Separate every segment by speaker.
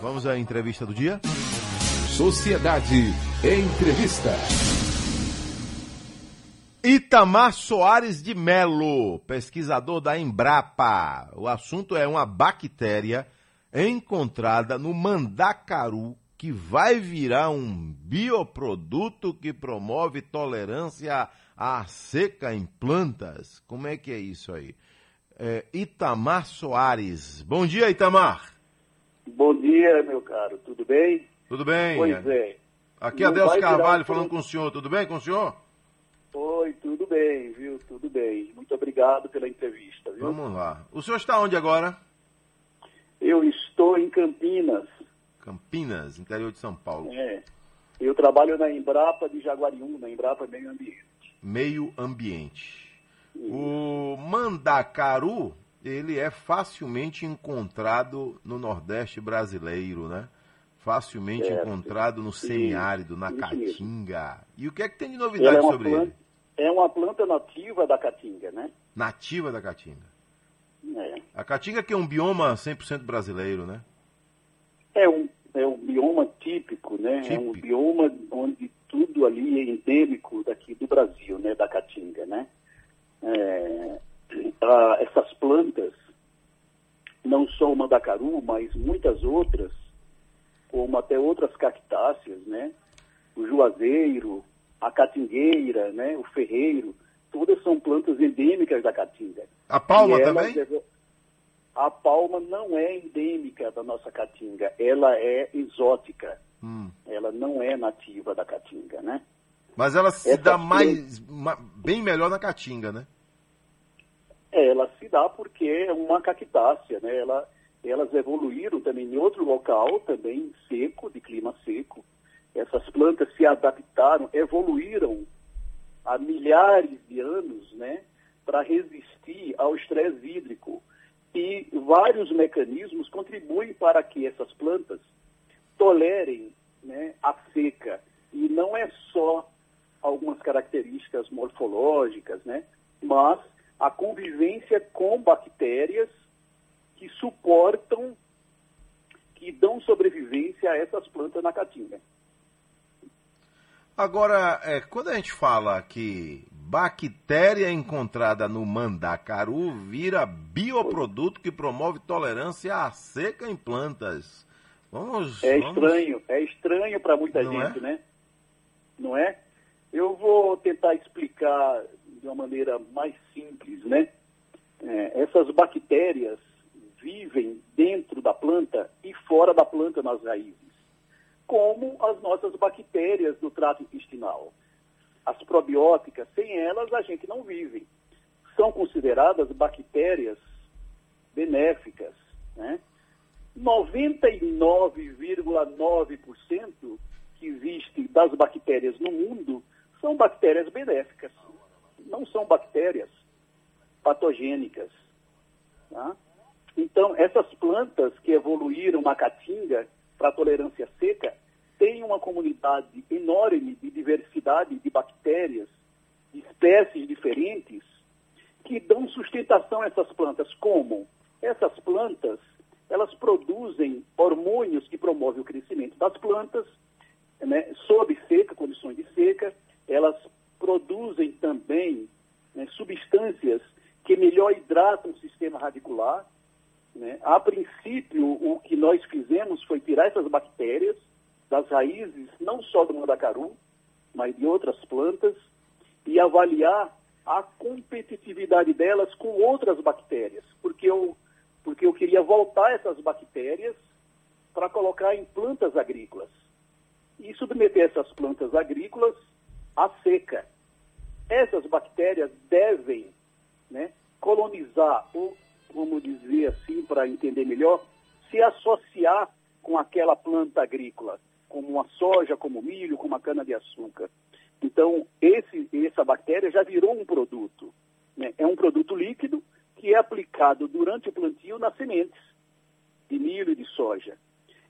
Speaker 1: Vamos à entrevista do dia?
Speaker 2: Sociedade Entrevista.
Speaker 1: Itamar Soares de Melo, pesquisador da Embrapa. O assunto é uma bactéria encontrada no mandacaru que vai virar um bioproduto que promove tolerância à seca em plantas. Como é que é isso aí? É, Itamar Soares. Bom dia, Itamar.
Speaker 3: Bom dia, meu caro. Tudo bem?
Speaker 1: Tudo bem?
Speaker 3: Pois é.
Speaker 1: Aqui é Adelso Carvalho falando com o senhor. Tudo bem com o senhor?
Speaker 3: Oi, tudo bem, viu? Tudo bem. Muito obrigado pela entrevista, viu?
Speaker 1: Vamos lá. O senhor está onde agora?
Speaker 3: Eu estou em Campinas.
Speaker 1: Campinas, interior de São Paulo.
Speaker 3: É. Eu trabalho na Embrapa de Jaguariúna, Embrapa Meio Ambiente.
Speaker 1: Meio Ambiente. O mandacaru, ele é facilmente encontrado no Nordeste brasileiro, né? Facilmente encontrado no semiárido, na Caatinga. E o que é que tem de
Speaker 3: Ela
Speaker 1: novidade
Speaker 3: é uma,
Speaker 1: sobre
Speaker 3: planta,
Speaker 1: ele?
Speaker 3: é uma planta nativa da Caatinga, né?
Speaker 1: Nativa da Caatinga.
Speaker 3: É.
Speaker 1: A Caatinga que é um bioma 100% brasileiro, né?
Speaker 3: É um, é um bioma típico, né? É um
Speaker 1: Típico.
Speaker 3: bioma onde tudo ali é endêmico daqui do Brasil, né? Da Caatinga, né? É, ah, essas plantas, não só o mandacaru, mas muitas outras, como até outras cactáceas, né? O juazeiro, a catingueira, né? O ferreiro, todas são plantas endêmicas da Caatinga.
Speaker 1: A palma também?
Speaker 3: A palma não é endêmica da nossa caatinga, ela é exótica.
Speaker 1: Hum.
Speaker 3: Ela não é nativa da caatinga, né?
Speaker 1: Mas ela se
Speaker 3: Essa
Speaker 1: dá mais, ma- bem melhor na Caatinga, né?
Speaker 3: Ela se dá porque é uma cactácea, né? Ela, elas evoluíram também em outro local, também seco, de clima seco. Essas plantas se adaptaram, evoluíram há milhares de anos, né? Para resistir ao estresse hídrico. E vários mecanismos contribuem para que essas plantas tolerem né, a seca. E não é só algumas características morfológicas, né? mas a convivência com bactérias que suportam, que dão sobrevivência a essas plantas na caatinga.
Speaker 1: Agora, é, quando a gente fala que bactéria encontrada no mandacaru vira bioproduto que promove tolerância à seca em plantas. Vamos.
Speaker 3: É
Speaker 1: vamos-
Speaker 3: estranho, é estranho para muita
Speaker 1: Não
Speaker 3: gente,
Speaker 1: é?
Speaker 3: né? Não é? Eu vou tentar explicar de uma maneira mais simples, né? É, essas bactérias vivem dentro da planta e fora da planta nas raízes, como as nossas bactérias do trato intestinal. As probióticas, sem elas a gente não vive. São consideradas bactérias benéficas, né? 99,9% que existe das bactérias no mundo são bactérias benéficas, não são bactérias patogênicas. tá? Então, essas plantas que evoluíram na caatinga para tolerância seca têm uma comunidade enorme de diversidade de bactérias, de espécies diferentes, que dão sustentação a essas plantas. Como? Essas plantas, elas produzem hormônios que promovem o crescimento das plantas, né, sob seca, condições de seca. Elas produzem também né, substâncias que melhor hidratam o sistema radicular. Né? A princípio, o que nós fizemos foi tirar essas bactérias das raízes, não só do mandacaru, mas de outras plantas, e avaliar a competitividade delas com outras bactérias, porque eu, porque eu queria voltar essas bactérias para colocar em plantas agrícolas e submeter essas plantas agrícolas à seca. Essas bactérias devem né, colonizar, ou vamos dizer assim, para entender melhor, se associar com aquela planta agrícola, como a soja, como milho, como a cana-de-açúcar. Então, esse, essa bactéria já virou um produto. Né? É um produto líquido que é aplicado durante o plantio nas sementes de milho e de soja.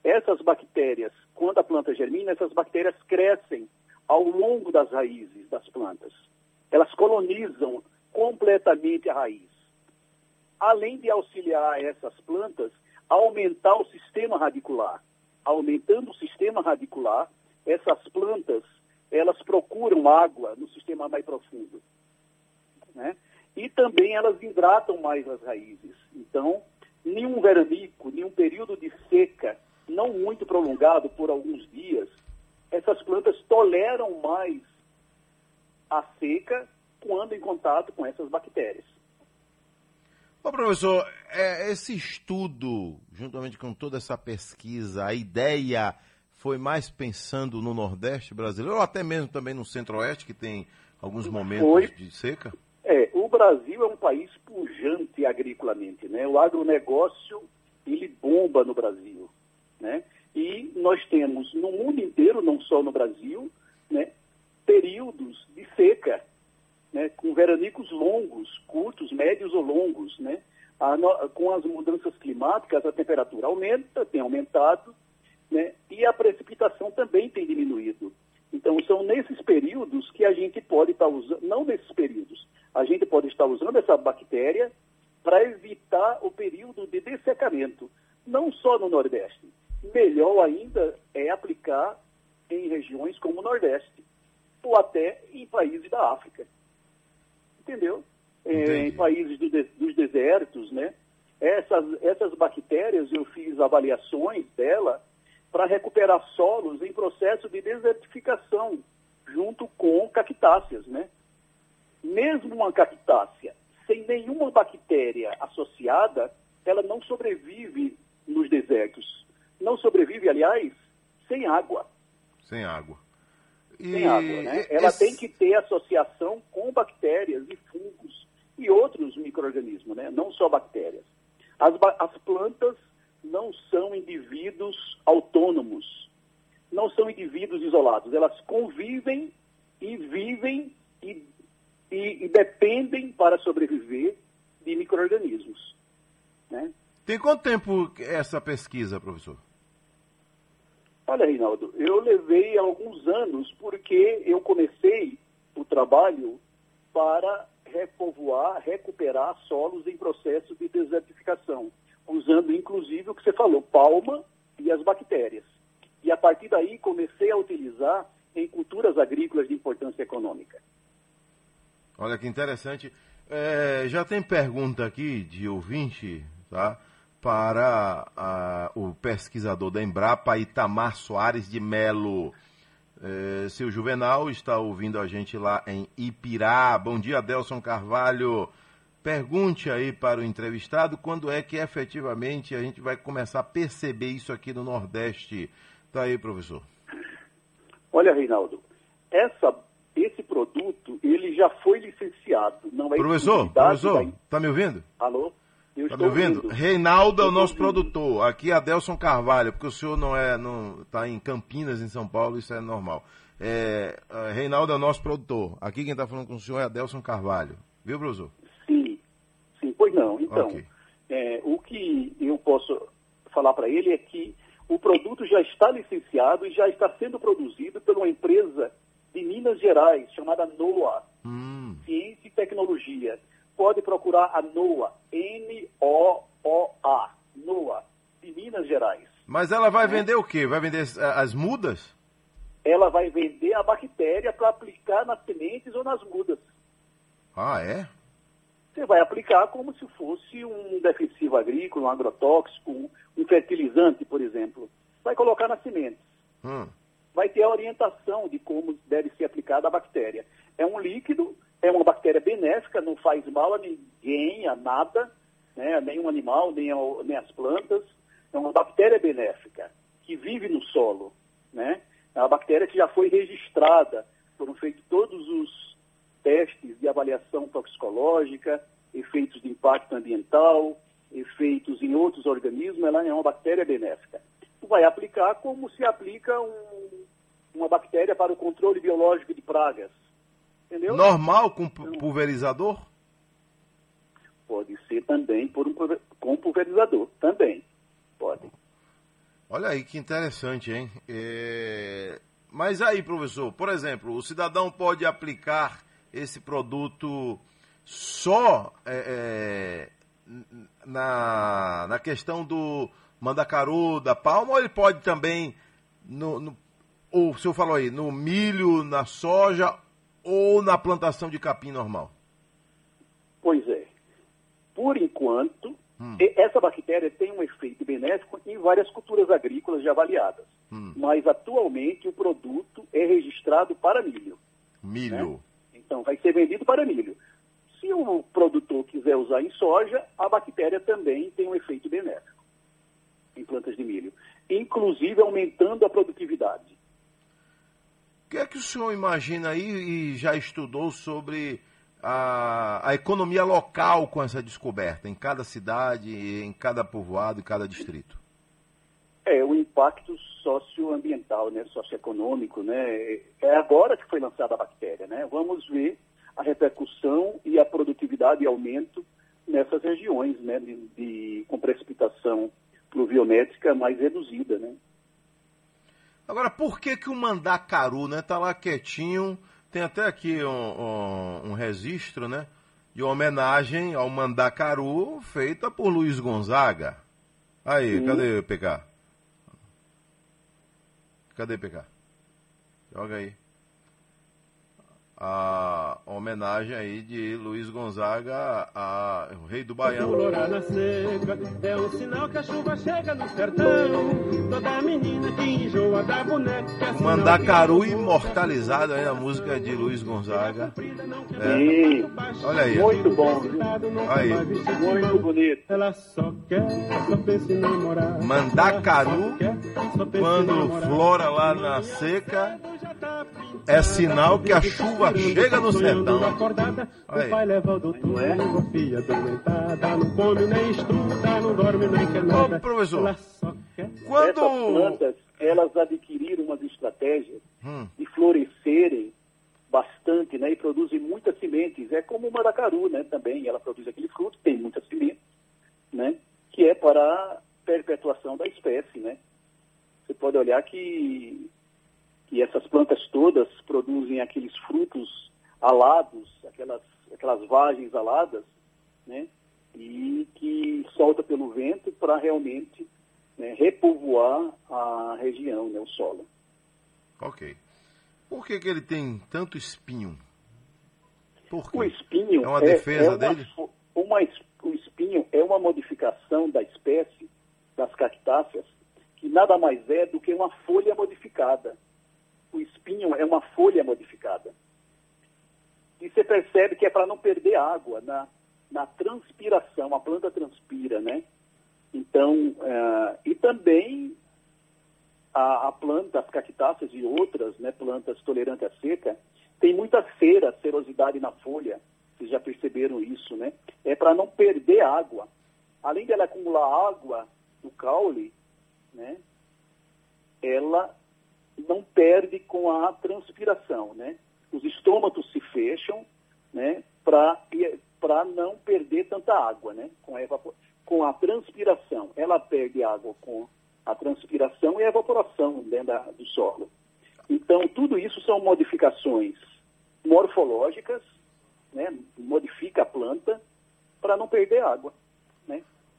Speaker 3: Essas bactérias, quando a planta germina, essas bactérias crescem ao longo das raízes das plantas. Elas colonizam completamente a raiz. Além de auxiliar essas plantas a aumentar o sistema radicular. aumentando o sistema radicular, essas plantas elas procuram água no sistema mais profundo. Né? E também elas hidratam mais as raízes. Então, nenhum veranico, nenhum período de seca, não muito prolongado por alguns dias, essas plantas toleram mais a seca quando em contato com essas bactérias.
Speaker 1: Ô, professor, é, esse estudo, juntamente com toda essa pesquisa, a ideia foi mais pensando no Nordeste brasileiro, ou até mesmo também no Centro-Oeste, que tem alguns momentos foi. de seca?
Speaker 3: É, o Brasil é um país pujante agriculamente, né? O agronegócio, ele bomba no Brasil, né? E nós temos no mundo inteiro, não só no Brasil, né, períodos de seca, né, com veranicos longos, curtos, médios ou longos, né? A, com as mudanças climáticas, a temperatura aumenta, tem aumentado, né? E a precipitação também tem diminuído. Então, são nesses períodos que a gente pode estar usando, não nesses períodos, a gente pode estar usando essa bactéria para evitar o período de dessecamento, não só no Nordeste. Melhor ainda é aplicar em regiões como o Nordeste, ou até em países da África. Entendeu? É, em países do de, dos desertos, né? Essas, essas bactérias, eu fiz avaliações dela para recuperar solos em processo de desertificação, junto com cactáceas, né? Mesmo uma cactácea sem nenhuma bactéria associada, ela não sobrevive. Aliás, sem água.
Speaker 1: Sem água.
Speaker 3: E... Sem água, né? Ela Esse... tem que ter associação com bactérias e fungos e outros micro-organismos, né? Não só bactérias. As, as plantas não são indivíduos autônomos, não são indivíduos isolados. Elas convivem e vivem e, e, e dependem para sobreviver de micro-organismos. Né?
Speaker 1: Tem quanto tempo essa pesquisa, professor?
Speaker 3: Olha, Reinaldo, eu levei alguns anos porque eu comecei o trabalho para repovoar, recuperar solos em processo de desertificação usando inclusive o que você falou, palma e as bactérias. E a partir daí comecei a utilizar em culturas agrícolas de importância econômica.
Speaker 1: Olha que interessante. É, já tem pergunta aqui de ouvinte, tá? Para a, o pesquisador da Embrapa, Itamar Soares de Melo. É, seu Juvenal está ouvindo a gente lá em Ipirá. Bom dia, Delson Carvalho. Pergunte aí para o entrevistado quando é que efetivamente a gente vai começar a perceber isso aqui no Nordeste. Tá aí, professor.
Speaker 3: Olha, Reinaldo, essa, esse produto ele já foi licenciado. Não é
Speaker 1: professor, professor, da... tá me ouvindo?
Speaker 3: Alô?
Speaker 1: Eu tá me ouvindo? ouvindo? Reinaldo é o nosso ouvindo. produtor. Aqui é Adelson Carvalho, porque o senhor não é, não está em Campinas, em São Paulo, isso é normal. É, Reinaldo é o nosso produtor. Aqui quem está falando com o senhor é Adelson Carvalho. Viu, professor?
Speaker 3: Pois não. Então, okay. é, o que eu posso falar para ele é que o produto já está licenciado e já está sendo produzido por uma empresa de Minas Gerais chamada NOAA, hum. Ciência e Tecnologia. Pode procurar a NOAA, N-O-O-A, NOAA, de Minas Gerais.
Speaker 1: Mas ela vai vender o quê? Vai vender as mudas?
Speaker 3: Ela vai vender a bactéria para aplicar nas sementes ou nas mudas.
Speaker 1: Ah, é?
Speaker 3: você vai aplicar como se fosse um defensivo agrícola, um agrotóxico, um fertilizante, por exemplo. Vai colocar nas sementes. Hum. Vai ter a orientação de como deve ser aplicada a bactéria. É um líquido, é uma bactéria benéfica, não faz mal a ninguém, a nada, né? nenhum animal, nem, ao, nem as plantas. É uma bactéria benéfica que vive no solo. Né? É uma bactéria que já foi registrada, foram feitos todos os testes de avaliação toxicológica, efeitos de impacto ambiental, efeitos em outros organismos, ela é uma bactéria benéfica. Vai aplicar como se aplica um, uma bactéria para o controle biológico de pragas. Entendeu?
Speaker 1: Normal com pulverizador?
Speaker 3: Pode ser também por um, com pulverizador, também. Pode.
Speaker 1: Olha aí que interessante, hein? É... Mas aí, professor, por exemplo, o cidadão pode aplicar esse produto só é, é, na, na questão do mandacaru da palma ou ele pode também, no, no, o senhor falou aí, no milho, na soja ou na plantação de capim normal?
Speaker 3: Pois é. Por enquanto, hum. essa bactéria tem um efeito benéfico em várias culturas agrícolas já avaliadas. Hum. Mas atualmente o produto é registrado para milho.
Speaker 1: Milho.
Speaker 3: Né? Então vai ser vendido para milho. Se o produtor quiser usar em soja, a bactéria também tem um efeito benéfico em plantas de milho, inclusive aumentando a produtividade.
Speaker 1: O que é que o senhor imagina aí e já estudou sobre a, a economia local com essa descoberta, em cada cidade, em cada povoado, em cada distrito?
Speaker 3: É, o impacto socioambiental, né, socioeconômico, né, é agora que foi lançada a bactéria, né, vamos ver a repercussão e a produtividade e aumento nessas regiões, né, de, de com precipitação pluviométrica mais reduzida, né.
Speaker 1: Agora, por que que o mandacaru, né, tá lá quietinho, tem até aqui um, um, um registro, né, de homenagem ao mandacaru feita por Luiz Gonzaga. Aí, Sim. cadê o PK? Cadê PK? Joga aí a homenagem aí de Luiz Gonzaga ao rei do Baião.
Speaker 4: na seca, é um sinal que a chuva chega no sertão. Toda menina que enjoa da boneca.
Speaker 1: É Mandacaru imortalizado aí a música de Luiz Gonzaga.
Speaker 3: É. Sim.
Speaker 1: Olha aí.
Speaker 3: Muito bom.
Speaker 1: Aí.
Speaker 3: Muito bonito.
Speaker 4: Ela só quer, só pensa em namorar.
Speaker 1: Mandacaru, quando flora lá na seca, é sinal que a chuva chega no sertão.
Speaker 4: Aí. O pai leva o doutor, é? filha doentada, não come nem estuda, não dorme nem quer nada.
Speaker 1: Ô, professor, quando...
Speaker 3: Essas plantas, elas adquiriram umas estratégias hum. de florescerem bastante, né, e produzem muitas sementes. É como o maracaru, né, também, ela produz aquele fruto, tem muitas sementes, né, que é para a perpetuação da espécie, né. Você pode olhar que que essas plantas todas produzem aqueles frutos alados, aquelas, aquelas vagens aladas, né? E que solta pelo vento para realmente né, repovoar a região, né, o solo.
Speaker 1: Ok. Por que, que ele tem tanto espinho?
Speaker 3: O espinho
Speaker 1: é uma defesa é, é uma,
Speaker 3: dele? Uma, o espinho é uma modificação da espécie das cactáceas que nada mais é do que uma folha modificada o espinho é uma folha modificada. E você percebe que é para não perder água na, na transpiração, a planta transpira, né? Então, uh, e também a, a, planta, as cactáceas e outras né, plantas tolerantes à seca, tem muita cera, serosidade na folha, vocês já perceberam isso, né? É para não perder água. Além dela acumular água no caule, né? Ela não perde com a transpiração, né? Os estômatos se fecham, né? Para não perder tanta água, né? Com a, evapor... com a transpiração. Ela perde água com a transpiração e a evaporação dentro da, do solo. Então, tudo isso são modificações morfológicas, né? Modifica a planta para não perder água, né?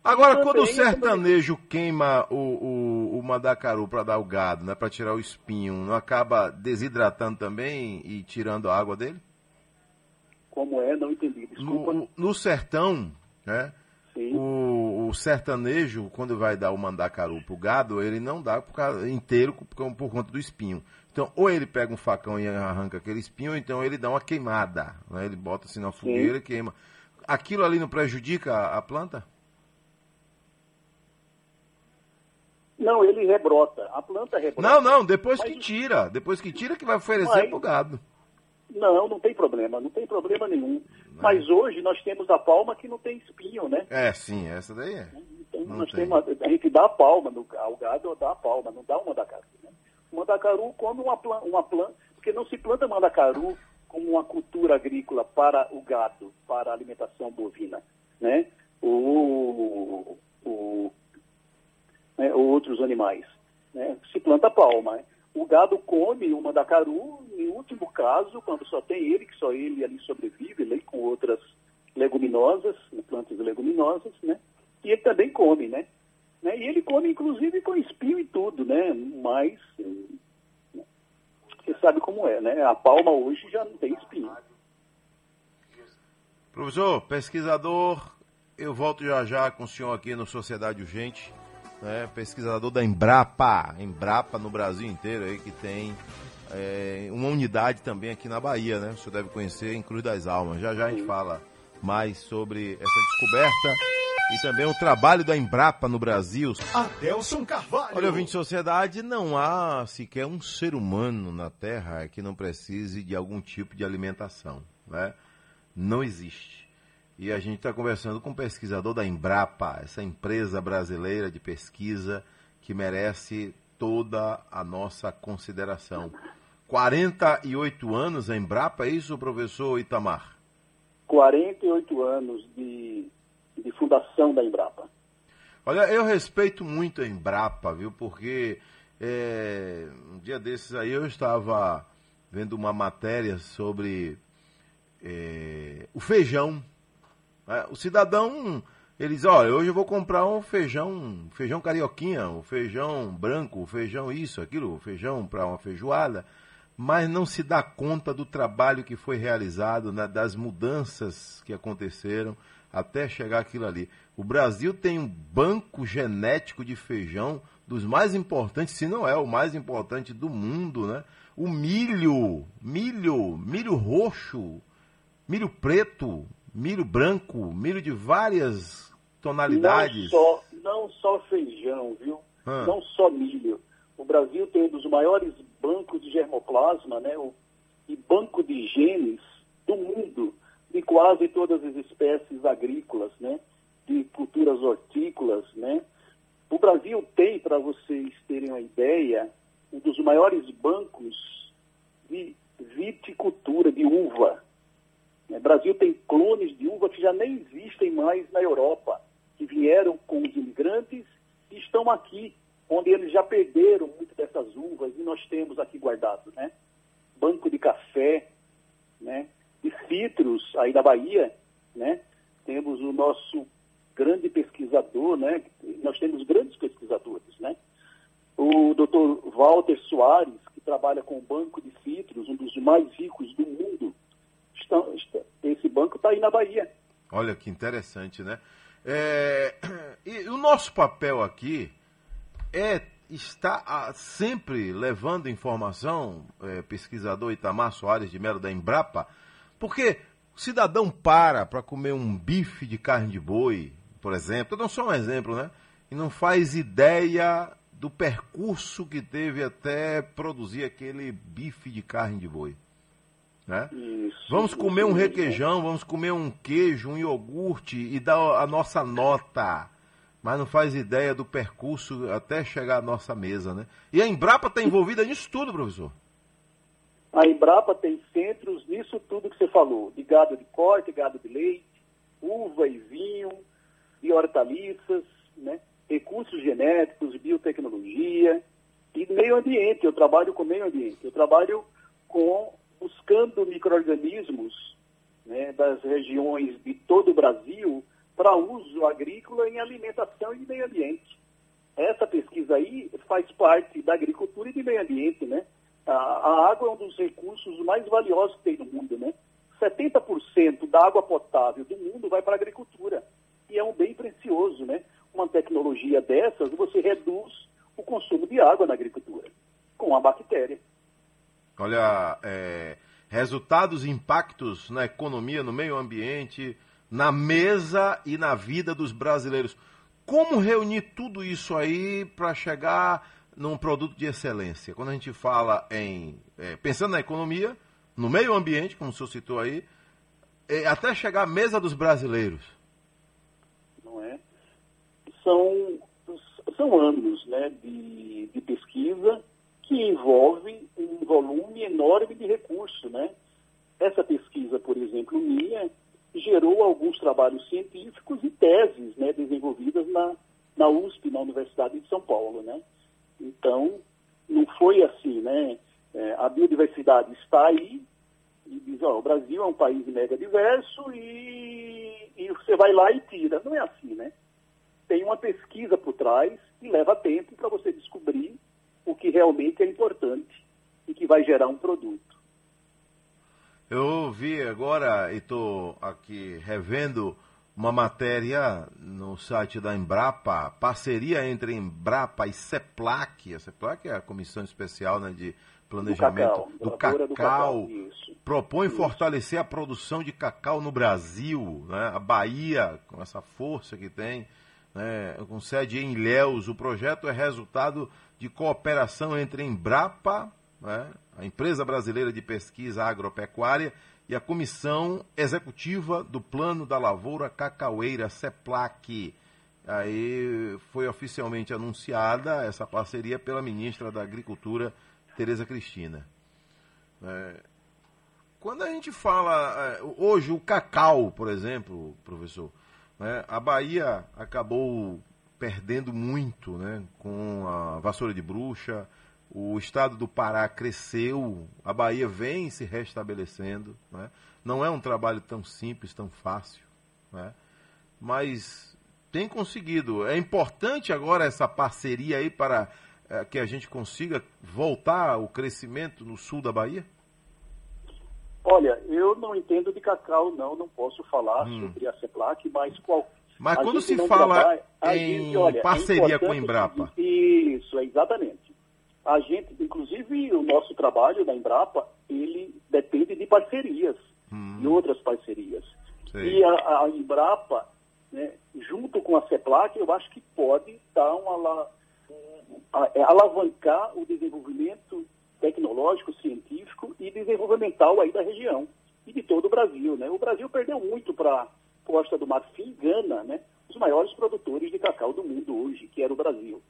Speaker 1: Agora, quando o sertanejo queima o, o, o mandacaru para dar o gado, né, para tirar o espinho, não acaba desidratando também e tirando a água dele?
Speaker 3: Como é? Não entendi. Desculpa.
Speaker 1: No, no sertão, né? O, o, sertanejo, quando vai dar o mandacaru pro gado, ele não dá por causa, inteiro por, por, conta do espinho. Então, ou ele pega um facão e arranca aquele espinho, ou então ele dá uma queimada. Né? Ele bota assim na fogueira Sim. e queima. Aquilo ali não prejudica a, a planta?
Speaker 3: Não, ele rebrota. A planta rebrota.
Speaker 1: Não, não, depois mas... que tira. Depois que tira que vai oferecer mas... pro gado.
Speaker 3: Não, não tem problema, não tem problema nenhum. Não. Mas hoje nós temos a palma que não tem espinho, né?
Speaker 1: É, sim, essa daí é.
Speaker 3: Então, nós tem. Temos, a gente dá a palma no, ao gado, dá a palma, não dá o mandacaru. Né? O mandacaru come uma planta, uma planta, porque não se planta mandacaru como uma cultura agrícola para o gado, para a alimentação bovina, né? O, o, né, ou outros animais. Né? Se planta palma. Né? O gado come o mandacaru, em último caso, quando só tem ele, que só ele ali sobrevive, né, com outras leguminosas, plantas leguminosas, né? E ele também come, né? Né? E ele come, inclusive, com espinho e tudo, né? Mas você sabe como é, né? A palma hoje já não tem espinho.
Speaker 1: Professor, pesquisador, eu volto já já com o senhor aqui no Sociedade Urgente, né? pesquisador da Embrapa, Embrapa no Brasil inteiro aí, que tem é, uma unidade também aqui na Bahia, né? O senhor deve conhecer em Cruz das Almas. Já já a gente fala mais sobre essa descoberta e também o trabalho da Embrapa no Brasil.
Speaker 2: Adelson Carvalho.
Speaker 1: Olha, ouvinte de sociedade, não há sequer um ser humano na Terra que não precise de algum tipo de alimentação, né? Não existe. E a gente está conversando com um pesquisador da Embrapa, essa empresa brasileira de pesquisa que merece toda a nossa consideração. 48 anos a Embrapa, é isso, professor Itamar?
Speaker 3: 48 anos de, de fundação da Embrapa.
Speaker 1: Olha, eu respeito muito a Embrapa, viu? Porque é, um dia desses aí eu estava vendo uma matéria sobre é, o feijão. É, o cidadão, ele diz, olha, hoje eu vou comprar um feijão, feijão carioquinha, um feijão branco, um feijão isso, aquilo, um feijão para uma feijoada, mas não se dá conta do trabalho que foi realizado, né, das mudanças que aconteceram até chegar aquilo ali. O Brasil tem um banco genético de feijão dos mais importantes, se não é o mais importante do mundo, né? O milho, milho, milho roxo, milho preto, milho branco, milho de várias tonalidades.
Speaker 3: Não só, não só feijão, viu?
Speaker 1: Ah.
Speaker 3: Não só milho. O Brasil tem um dos maiores bancos de germoplasma, né? O, e banco de genes do mundo, de quase todas as espécies agrícolas, né? De culturas hortícolas, né? O Brasil tem, para vocês terem uma ideia, um dos maiores bancos de viticultura, de uva. O Brasil tem clones de uva que já nem existem mais na Europa, que vieram com os imigrantes e estão aqui, onde eles já perderam muito dessas uvas e nós temos aqui guardado, né? Banco de café, né? De citros aí da Bahia, né? Temos o nosso grande pesquisador, né? Nós temos grandes pesquisadores, né? O Dr. Walter Soares, que trabalha com o Banco de Citros, um dos mais ricos do mundo, estão, está- esse na Bahia.
Speaker 1: Olha que interessante, né? É, e o nosso papel aqui é estar ah, sempre levando informação, é, pesquisador Itamar Soares de Melo da Embrapa, porque o cidadão para para comer um bife de carne de boi, por exemplo, eu dou só um exemplo, né? E não faz ideia do percurso que teve até produzir aquele bife de carne de boi. Né?
Speaker 3: Isso,
Speaker 1: Vamos comer um requeijão, vamos comer um queijo, um iogurte e dar a nossa nota. Mas não faz ideia do percurso até chegar à nossa mesa, né? E a Embrapa está envolvida nisso tudo, professor.
Speaker 3: A Embrapa tem centros nisso tudo que você falou, de gado de corte, gado de leite, uva e vinho, e hortaliças, né? recursos genéticos, biotecnologia e meio ambiente. Eu trabalho com meio ambiente. Eu trabalho com buscando micro-organismos né, das regiões de todo o Brasil para uso agrícola em alimentação e meio ambiente. Essa pesquisa aí faz parte da agricultura e de meio ambiente, né? A, a água é um dos recursos mais valiosos que tem no mundo, né? 70% da água potável do mundo vai para a agricultura. E é um bem precioso, né? Uma tecnologia dessas, você reduz o consumo de água na agricultura com a bactéria.
Speaker 1: Olha, é, resultados e impactos na economia, no meio ambiente, na mesa e na vida dos brasileiros. Como reunir tudo isso aí para chegar num produto de excelência? Quando a gente fala em. é, pensando na economia, no meio ambiente, como o senhor citou aí, é, até chegar à mesa dos brasileiros.
Speaker 3: não é? São, são anos né, de, de pesquisa que envolve um volume enorme de recursos. Né? Essa pesquisa, por exemplo, minha, gerou alguns trabalhos científicos e teses né, desenvolvidas na, na USP, na Universidade de São Paulo. Né? Então, não foi assim, né? É, a biodiversidade está aí, e diz, ó, o Brasil é um país mega diverso e, e você vai lá e tira. Não é assim, né? tem uma pesquisa por trás e leva tempo para você descobrir o que realmente é importante e que vai gerar um produto.
Speaker 1: Eu vi agora e estou aqui revendo uma matéria no site da Embrapa, parceria entre Embrapa e CEPLAC. A CEPLAC é a Comissão Especial né, de Planejamento
Speaker 3: do
Speaker 1: do
Speaker 3: cacau,
Speaker 1: cacau.
Speaker 3: do cacau, isso.
Speaker 1: propõe
Speaker 3: Isso.
Speaker 1: fortalecer a produção de cacau no Brasil. Né? A Bahia, com essa força que tem, né, com sede em Ilhéus, o projeto é resultado de cooperação entre Embrapa, né, a Empresa Brasileira de Pesquisa Agropecuária, e a Comissão Executiva do Plano da Lavoura Cacaueira, CEPLAC. Aí foi oficialmente anunciada essa parceria pela ministra da Agricultura, Tereza Cristina. É, quando a gente fala é, hoje o cacau, por exemplo, professor, né, a Bahia acabou perdendo muito né, com a vassoura de bruxa, o estado do Pará cresceu, a Bahia vem se restabelecendo. Né? Não é um trabalho tão simples, tão fácil, né? mas tem conseguido. É importante agora essa parceria aí para eh, que a gente consiga voltar o crescimento no sul da Bahia?
Speaker 3: Olha, eu não entendo de cacau, não, não posso falar
Speaker 1: Hum.
Speaker 3: sobre a CEPLAC, mas qual.
Speaker 1: Mas quando se fala
Speaker 3: trabalha-
Speaker 1: em
Speaker 3: gente, olha, é
Speaker 1: parceria com a Embrapa,
Speaker 3: Isso, é exatamente. A gente, inclusive, o nosso trabalho da Embrapa, ele depende de parcerias
Speaker 1: Hum.
Speaker 3: e outras parcerias.
Speaker 1: Sei.
Speaker 3: E a, a Embrapa, né, junto com a CEPLAC, eu acho que pode dar uma, um- é, alavancar o desenvolvimento tecnológico, científico e desenvolvimental aí da região e de todo o Brasil. Né? O Brasil perdeu muito para Costa do Marfim Gana, né? os maiores produtores de cacau do mundo hoje, que era o Brasil.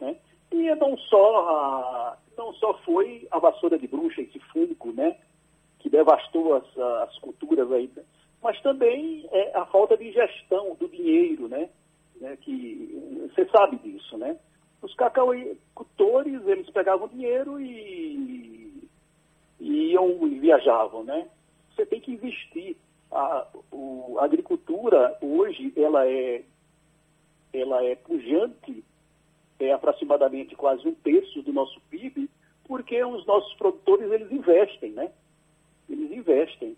Speaker 3: Né? E não só, a, não só foi a vassoura de bruxa, esse fungo, né? que devastou as, as culturas aí, né? mas também é a falta de gestão do dinheiro, né? né? Que você sabe disso, né? Os cacauicultores eles pegavam dinheiro e, e iam e viajavam, né? Você tem que investir. A, o- a agricultura hoje ela é ela é pujante, é aproximadamente quase um terço do nosso PIB, porque os nossos produtores eles investem, né? Eles investem.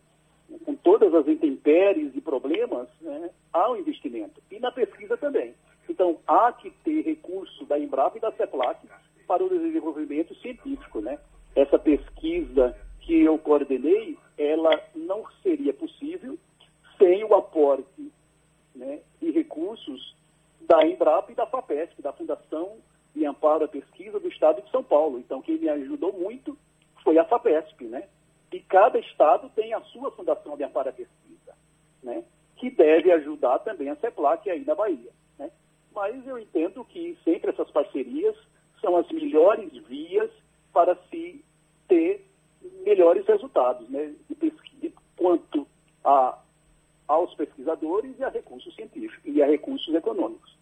Speaker 3: Com todas as intempéries e problemas, né, há um investimento. E na pesquisa também. Então, há que ter recurso da Embrapa e da CEPLAC para o desenvolvimento científico, né? Essa pesquisa que eu coordenei, ela não seria possível sem o aporte né, de recursos da Embrapa e da FAPESP, da Fundação de Amparo à Pesquisa do Estado de São Paulo. Então, quem me ajudou muito foi a FAPESP, né? E cada estado tem a sua Fundação de Amparo à Pesquisa, né? Que deve ajudar também a CEPLAC aí na Bahia? Mas eu entendo que sempre essas parcerias são as melhores vias para se ter melhores resultados, né? De quanto a aos pesquisadores e a recursos científicos e a recursos econômicos.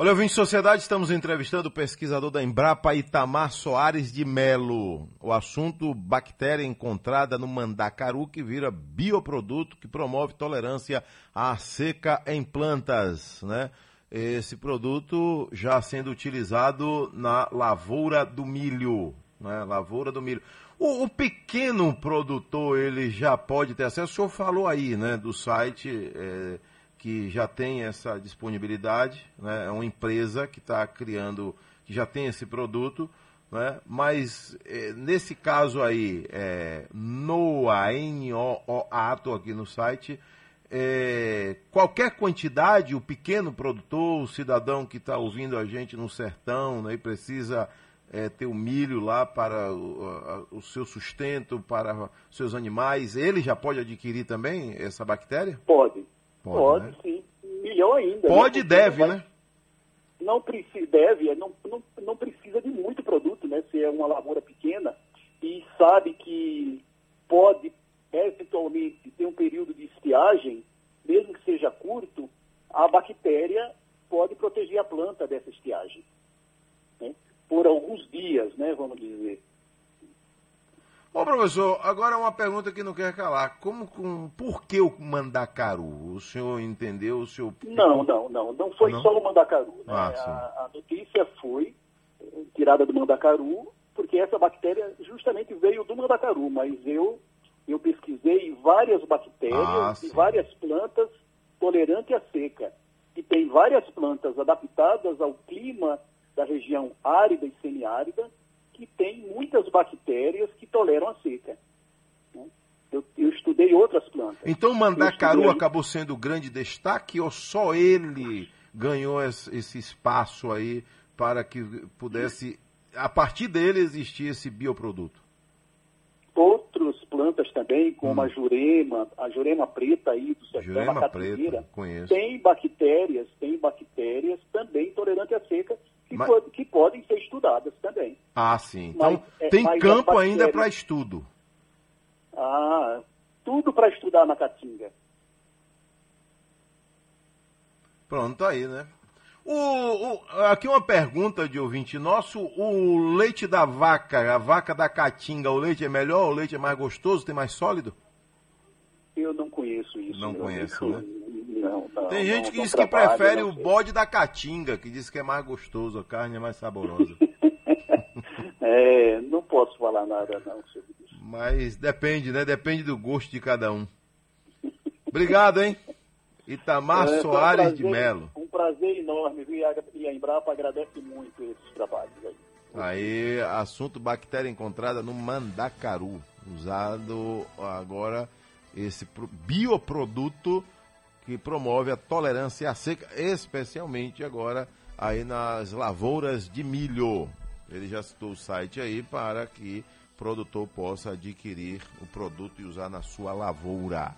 Speaker 1: Olha, ouvinte Sociedade, estamos entrevistando o pesquisador da Embrapa, Itamar Soares de Melo. O assunto, bactéria encontrada no mandacaru que vira bioproduto que promove tolerância à seca em plantas, né? Esse produto já sendo utilizado na lavoura do milho, né? Lavoura do milho. O, o pequeno produtor, ele já pode ter acesso? O senhor falou aí, né, do site... eh, que já tem essa disponibilidade, né? é uma empresa que está criando, que já tem esse produto, né? mas eh, nesse caso aí, é, NOA, N-O-O-A, estou aqui no site, é, qualquer quantidade, o pequeno produtor, o cidadão que está ouvindo a gente no sertão né, e precisa é, ter o milho lá para o, a- o seu sustento, para os seus animais, ele já pode adquirir também essa bactéria?
Speaker 3: Pode.
Speaker 1: Pode,
Speaker 3: Pode,
Speaker 1: né?
Speaker 3: sim. Melhor ainda.
Speaker 1: Pode e
Speaker 3: né?
Speaker 1: Deve,
Speaker 3: vai-
Speaker 1: né?
Speaker 3: Não precisa, deve, é, não, não, não precisa de muito produto, né? Se é uma lavoura pequena e sabe que pode eventualmente estiagem, mesmo que seja curto, a bactéria pode proteger a planta dessa estiagem. né? Por alguns dias, né? Vamos dizer.
Speaker 1: Ô professor, agora uma pergunta que não quer calar. Como, com, por que o mandacaru? O senhor entendeu? O senhor...
Speaker 3: Não, não, não. Não foi
Speaker 1: Não?
Speaker 3: só o mandacaru. Né?
Speaker 1: Ah,
Speaker 3: a, a notícia foi eh, tirada do mandacaru, porque essa bactéria justamente veio do mandacaru, mas eu, eu pesquisei várias bactérias
Speaker 1: Ah,
Speaker 3: e várias plantas tolerantes à seca. E tem várias plantas adaptadas ao clima da região árida e semiárida, que tem muitas bactérias que toleram a seca. né? Eu, eu estudei outras plantas.
Speaker 1: Então o mandacaru
Speaker 3: estudei-
Speaker 1: acabou sendo o grande destaque ou só ele ganhou es- esse espaço aí para que pudesse, a partir dele, existir esse bioproduto?
Speaker 3: Plantas também, como a jurema, a jurema preta aí do sertão,
Speaker 1: Jurema
Speaker 3: a
Speaker 1: preta, conheço.
Speaker 3: tem bactérias, tem bactérias também tolerantes à seca que,
Speaker 1: Mas-
Speaker 3: po- que podem ser estudadas também.
Speaker 1: Ah, sim. Então
Speaker 3: Mas, é,
Speaker 1: tem campo ainda
Speaker 3: bactérias-
Speaker 1: para estudo.
Speaker 3: Ah, tudo para estudar na caatinga.
Speaker 1: Pronto, aí, né? O, o- aqui uma pergunta de ouvinte nosso: o leite da vaca, a vaca da caatinga, o leite é melhor? O leite é mais gostoso, tem mais sólido?
Speaker 3: Eu não conheço isso.
Speaker 1: Não conheço, né?
Speaker 3: Não, não,
Speaker 1: Tem gente
Speaker 3: não-
Speaker 1: que diz que prefere o bode da caatinga, que diz que é mais gostoso, a carne é mais saborosa.
Speaker 3: É, não posso falar nada não sobre isso.
Speaker 1: Mas depende, né? Depende do gosto de cada um. Obrigado, hein? Itamar
Speaker 3: É, foi um
Speaker 1: Soares de Melo.
Speaker 3: Prazer enorme, viu? E a, Embrapa agradece muito esses trabalhos aí.
Speaker 1: Aí, assunto bactéria encontrada no mandacaru, usado agora esse pro- bioproduto que promove a tolerância à seca, especialmente agora aí nas lavouras de milho. Ele já citou o site aí para que o produtor possa adquirir o produto e usar na sua lavoura.